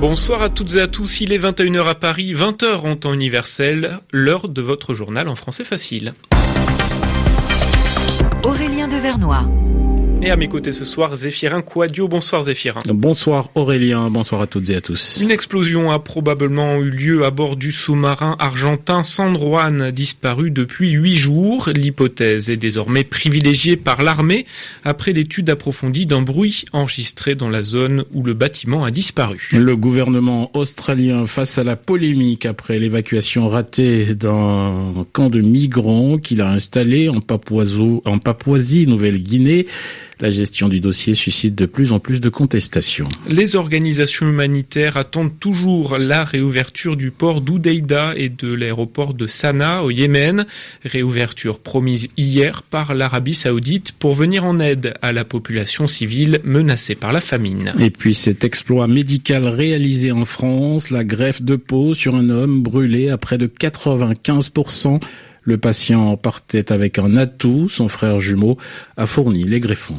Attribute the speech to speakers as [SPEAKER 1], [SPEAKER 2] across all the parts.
[SPEAKER 1] Bonsoir à toutes et à tous, il est 21h à Paris, 20h en temps universel, l'heure de votre journal en français facile.
[SPEAKER 2] Aurélien Devernois.
[SPEAKER 1] Et à mes côtés ce soir, Zéphirin Quadio. Bonsoir Zéphirin.
[SPEAKER 3] Bonsoir Aurélien, bonsoir à toutes et à tous.
[SPEAKER 1] Une explosion a probablement eu lieu à bord du sous-marin argentin San Juan, disparu depuis huit jours. L'hypothèse est désormais privilégiée par l'armée après l'étude approfondie d'un bruit enregistré dans la zone où le bâtiment a disparu.
[SPEAKER 3] Le gouvernement australien face à la polémique après l'évacuation ratée d'un camp de migrants qu'il a installé en Papouasie-Nouvelle-Guinée la gestion du dossier suscite de plus en plus de contestations.
[SPEAKER 1] Les organisations humanitaires attendent toujours la réouverture du port d'Oudeida et de l'aéroport de Sanaa au Yémen, réouverture promise hier par l'Arabie saoudite pour venir en aide à la population civile menacée par la famine.
[SPEAKER 3] Et puis cet exploit médical réalisé en France, la greffe de peau sur un homme brûlé à près de 95%. Le patient partait avec un atout, son frère jumeau a fourni les greffons.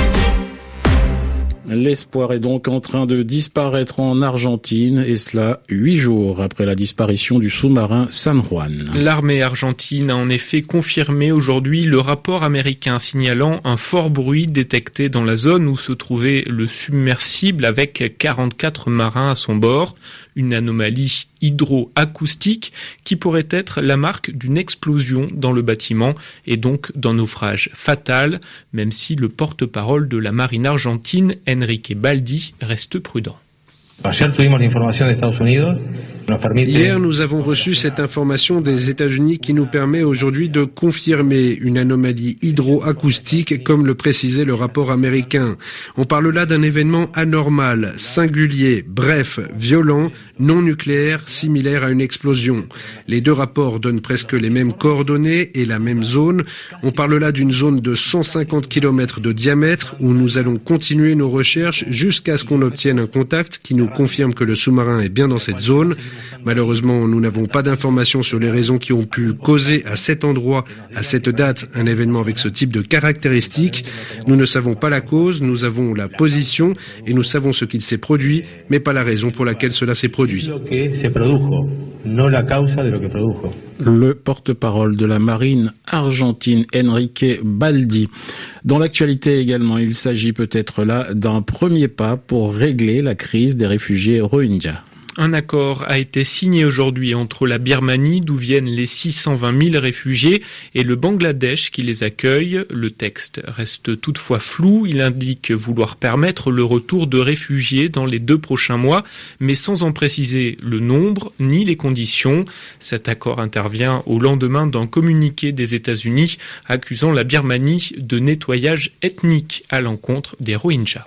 [SPEAKER 3] L'espoir est donc en train de disparaître en Argentine, et cela huit jours après la disparition du sous-marin San Juan.
[SPEAKER 1] L'armée argentine a en effet confirmé aujourd'hui le rapport américain signalant un fort bruit détecté dans la zone où se trouvait le submersible avec 44 marins à son bord, une anomalie hydroacoustique qui pourrait être la marque d'une explosion dans le bâtiment et donc d'un naufrage fatal, même si le porte-parole de la marine argentine, Enrique Baldi, reste prudent.
[SPEAKER 4] Hier, nous avons reçu cette information des États-Unis qui nous permet aujourd'hui de confirmer une anomalie hydroacoustique, comme le précisait le rapport américain. On parle là d'un événement anormal, singulier, bref, violent, non nucléaire, similaire à une explosion. Les deux rapports donnent presque les mêmes coordonnées et la même zone. On parle là d'une zone de 150 km de diamètre où nous allons continuer nos recherches jusqu'à ce qu'on obtienne un contact qui nous confirme que le sous-marin est bien dans cette zone. Malheureusement, nous n'avons pas d'informations sur les raisons qui ont pu causer à cet endroit, à cette date, un événement avec ce type de caractéristiques. Nous ne savons pas la cause, nous avons la position et nous savons ce qu'il s'est produit, mais pas la raison pour laquelle cela s'est produit.
[SPEAKER 3] Le porte-parole de la marine argentine, Enrique Baldi. Dans l'actualité également, il s'agit peut-être là d'un premier pas pour régler la crise des réfugiés Rohingyas.
[SPEAKER 1] Un accord a été signé aujourd'hui entre la Birmanie, d'où viennent les 620 000 réfugiés, et le Bangladesh qui les accueille. Le texte reste toutefois flou. Il indique vouloir permettre le retour de réfugiés dans les deux prochains mois, mais sans en préciser le nombre ni les conditions. Cet accord intervient au lendemain d'un communiqué des États-Unis accusant la Birmanie de nettoyage ethnique à l'encontre des Rohingyas.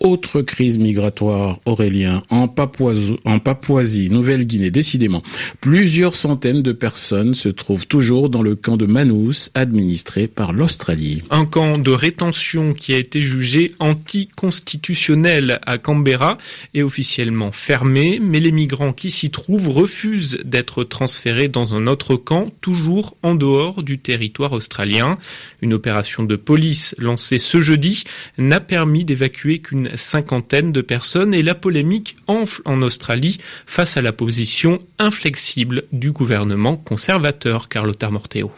[SPEAKER 3] Autre crise migratoire, Aurélien, en Papouasie, en Papouasie Nouvelle-Guinée, décidément. Plusieurs centaines de personnes se trouvent toujours dans le camp de Manus, administré par l'Australie.
[SPEAKER 1] Un camp de rétention qui a été jugé anticonstitutionnel à Canberra est officiellement fermé, mais les migrants qui s'y trouvent refusent d'être transférés dans un autre camp, toujours en dehors du territoire australien. Une opération de police lancée ce jeudi n'a permis d'évacuer qu'une cinquantaine de personnes et la polémique enfle en Australie face à la position inflexible du gouvernement conservateur Carlota Morteo.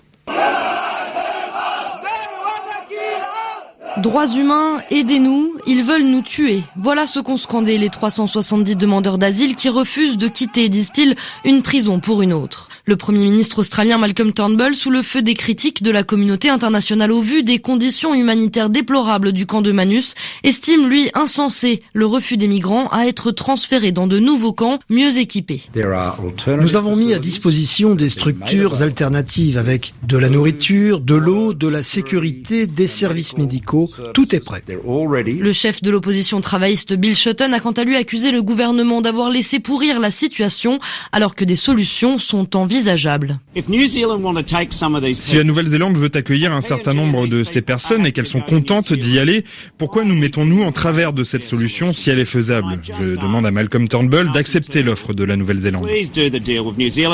[SPEAKER 5] Droits humains, aidez-nous, ils veulent nous tuer. Voilà ce qu'ont scandé les 370 demandeurs d'asile qui refusent de quitter, disent-ils, une prison pour une autre. Le Premier ministre australien Malcolm Turnbull, sous le feu des critiques de la communauté internationale au vu des conditions humanitaires déplorables du camp de Manus, estime, lui, insensé le refus des migrants à être transférés dans de nouveaux camps mieux équipés.
[SPEAKER 6] Nous avons mis à disposition des structures alternatives avec de la nourriture, de l'eau, de la sécurité, des services médicaux. Tout est prêt.
[SPEAKER 5] Le chef de l'opposition travailliste Bill Shotton a quant à lui accusé le gouvernement d'avoir laissé pourrir la situation alors que des solutions sont envisageables.
[SPEAKER 7] Si la Nouvelle-Zélande veut accueillir un certain nombre de ces personnes et qu'elles sont contentes d'y aller, pourquoi nous mettons-nous en travers de cette solution si elle est faisable? Je demande à Malcolm Turnbull d'accepter l'offre de la Nouvelle-Zélande.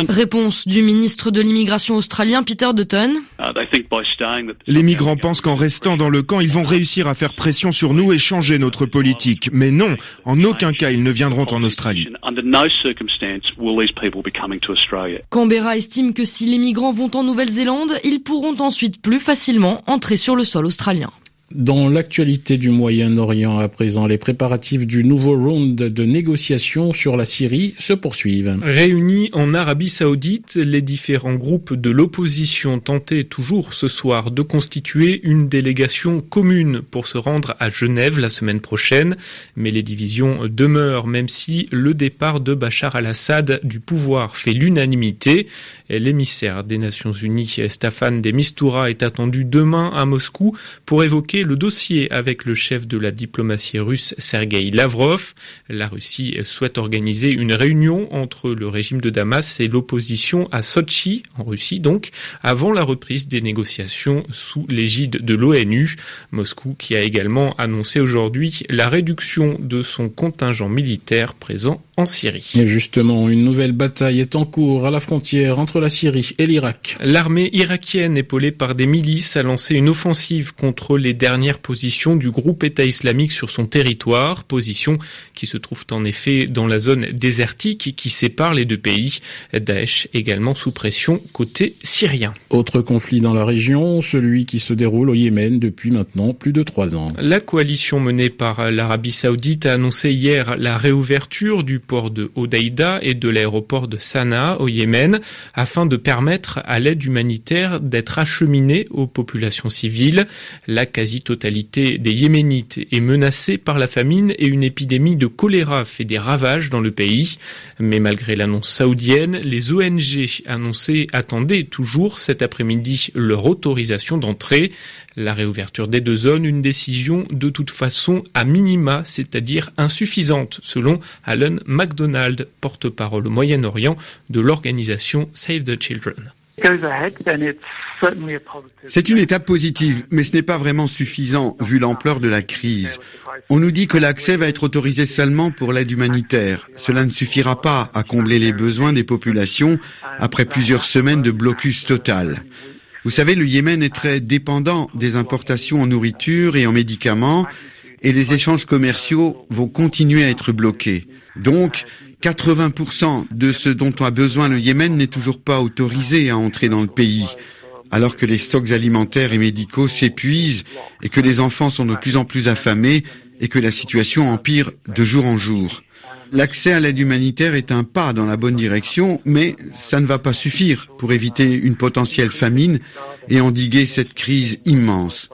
[SPEAKER 5] Réponse du ministre de l'immigration australien Peter Dutton.
[SPEAKER 8] Les migrants pensent qu'en restant dans le camp, ils vont réussir à faire pression sur nous et changer notre politique. Mais non, en aucun cas, ils ne viendront en Australie.
[SPEAKER 5] Canberra estime que si les migrants vont en Nouvelle-Zélande, ils pourront ensuite plus facilement entrer sur le sol australien.
[SPEAKER 3] Dans l'actualité du Moyen-Orient à présent, les préparatifs du nouveau round de négociations sur la Syrie se poursuivent.
[SPEAKER 1] Réunis en Arabie Saoudite, les différents groupes de l'opposition tentaient toujours ce soir de constituer une délégation commune pour se rendre à Genève la semaine prochaine. Mais les divisions demeurent, même si le départ de Bachar al-Assad du pouvoir fait l'unanimité. L'émissaire des Nations Unies, Staffan de Mistura, est attendu demain à Moscou pour évoquer le dossier avec le chef de la diplomatie russe Sergei Lavrov. La Russie souhaite organiser une réunion entre le régime de Damas et l'opposition à Sochi, en Russie donc, avant la reprise des négociations sous l'égide de l'ONU. Moscou qui a également annoncé aujourd'hui la réduction de son contingent militaire présent en Syrie.
[SPEAKER 3] Et justement, une nouvelle bataille est en cours à la frontière entre la Syrie et l'Irak.
[SPEAKER 1] L'armée irakienne, épaulée par des milices, a lancé une offensive contre les dernières positions du groupe État islamique sur son territoire, positions qui se trouvent en effet dans la zone désertique qui sépare les deux pays. Daesh également sous pression côté syrien.
[SPEAKER 3] Autre conflit dans la région, celui qui se déroule au Yémen depuis maintenant plus de trois ans.
[SPEAKER 1] La coalition menée par l'Arabie saoudite a annoncé hier la réouverture du de Hodeïda et de l'aéroport de Sanaa au Yémen afin de permettre à l'aide humanitaire d'être acheminée aux populations civiles. La quasi-totalité des Yéménites est menacée par la famine et une épidémie de choléra fait des ravages dans le pays. Mais malgré l'annonce saoudienne, les ONG annoncées attendaient toujours cet après-midi leur autorisation d'entrée. La réouverture des deux zones, une décision de toute façon à minima, c'est-à-dire insuffisante, selon Alan MacDonald, porte-parole au Moyen-Orient de l'organisation Save the Children.
[SPEAKER 9] C'est une étape positive, mais ce n'est pas vraiment suffisant vu l'ampleur de la crise. On nous dit que l'accès va être autorisé seulement pour l'aide humanitaire. Cela ne suffira pas à combler les besoins des populations après plusieurs semaines de blocus total. Vous savez, le Yémen est très dépendant des importations en nourriture et en médicaments, et les échanges commerciaux vont continuer à être bloqués. Donc, 80% de ce dont a besoin le Yémen n'est toujours pas autorisé à entrer dans le pays, alors que les stocks alimentaires et médicaux s'épuisent et que les enfants sont de plus en plus affamés et que la situation empire de jour en jour. L'accès à l'aide humanitaire est un pas dans la bonne direction, mais ça ne va pas suffire pour éviter une potentielle famine et endiguer cette crise immense.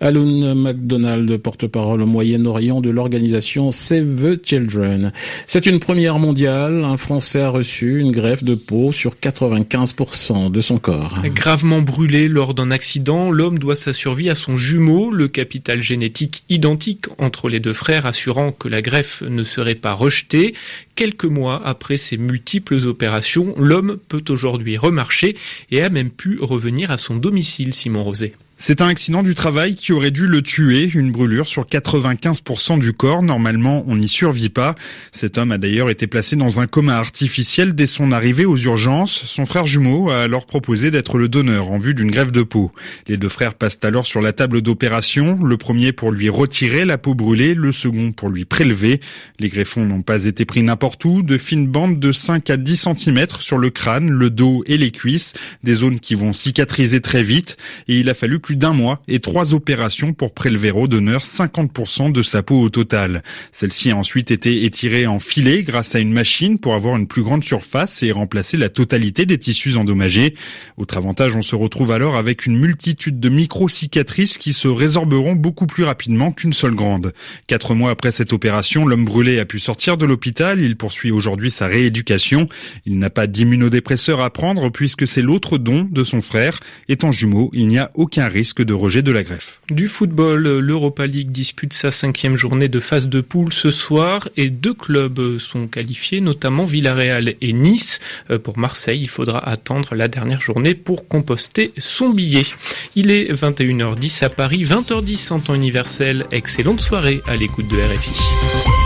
[SPEAKER 3] Alun MacDonald, porte-parole au Moyen-Orient de l'organisation Save the Children. C'est une première mondiale. Un Français a reçu une greffe de peau sur 95% de son corps.
[SPEAKER 1] Gravement brûlé lors d'un accident, l'homme doit sa survie à son jumeau, le capital génétique identique entre les deux frères assurant que la greffe ne serait pas rejetée. Quelques mois après ces multiples opérations, l'homme peut aujourd'hui remarcher et a même pu revenir à son domicile, Simon Rosé.
[SPEAKER 7] C'est un accident du travail qui aurait dû le tuer, une brûlure sur 95% du corps. Normalement, on n'y survit pas. Cet homme a d'ailleurs été placé dans un coma artificiel dès son arrivée aux urgences. Son frère jumeau a alors proposé d'être le donneur en vue d'une grève de peau. Les deux frères passent alors sur la table d'opération, le premier pour lui retirer la peau brûlée, le second pour lui prélever. Les greffons n'ont pas été pris n'importe où, de fines bandes de 5 à 10 cm sur le crâne, le dos et les cuisses, des zones qui vont cicatriser très vite, et il a fallu plus d'un mois et trois opérations pour prélever au donneur 50% de sa peau au total. Celle-ci a ensuite été étirée en filet grâce à une machine pour avoir une plus grande surface et remplacer la totalité des tissus endommagés. Autre avantage, on se retrouve alors avec une multitude de micro-cicatrices qui se résorberont beaucoup plus rapidement qu'une seule grande. Quatre mois après cette opération, l'homme brûlé a pu sortir de l'hôpital. Il poursuit aujourd'hui sa rééducation. Il n'a pas d'immunodépresseur à prendre puisque c'est l'autre don de son frère. Étant jumeau, il n'y a aucun risque de rejet de la greffe.
[SPEAKER 1] Du football, l'Europa League dispute sa cinquième journée de phase de poule ce soir et deux clubs sont qualifiés, notamment Villarreal et Nice. Euh, pour Marseille, il faudra attendre la dernière journée pour composter son billet. Il est 21h10 à Paris, 20h10 en temps universel. Excellente soirée à l'écoute de RFI.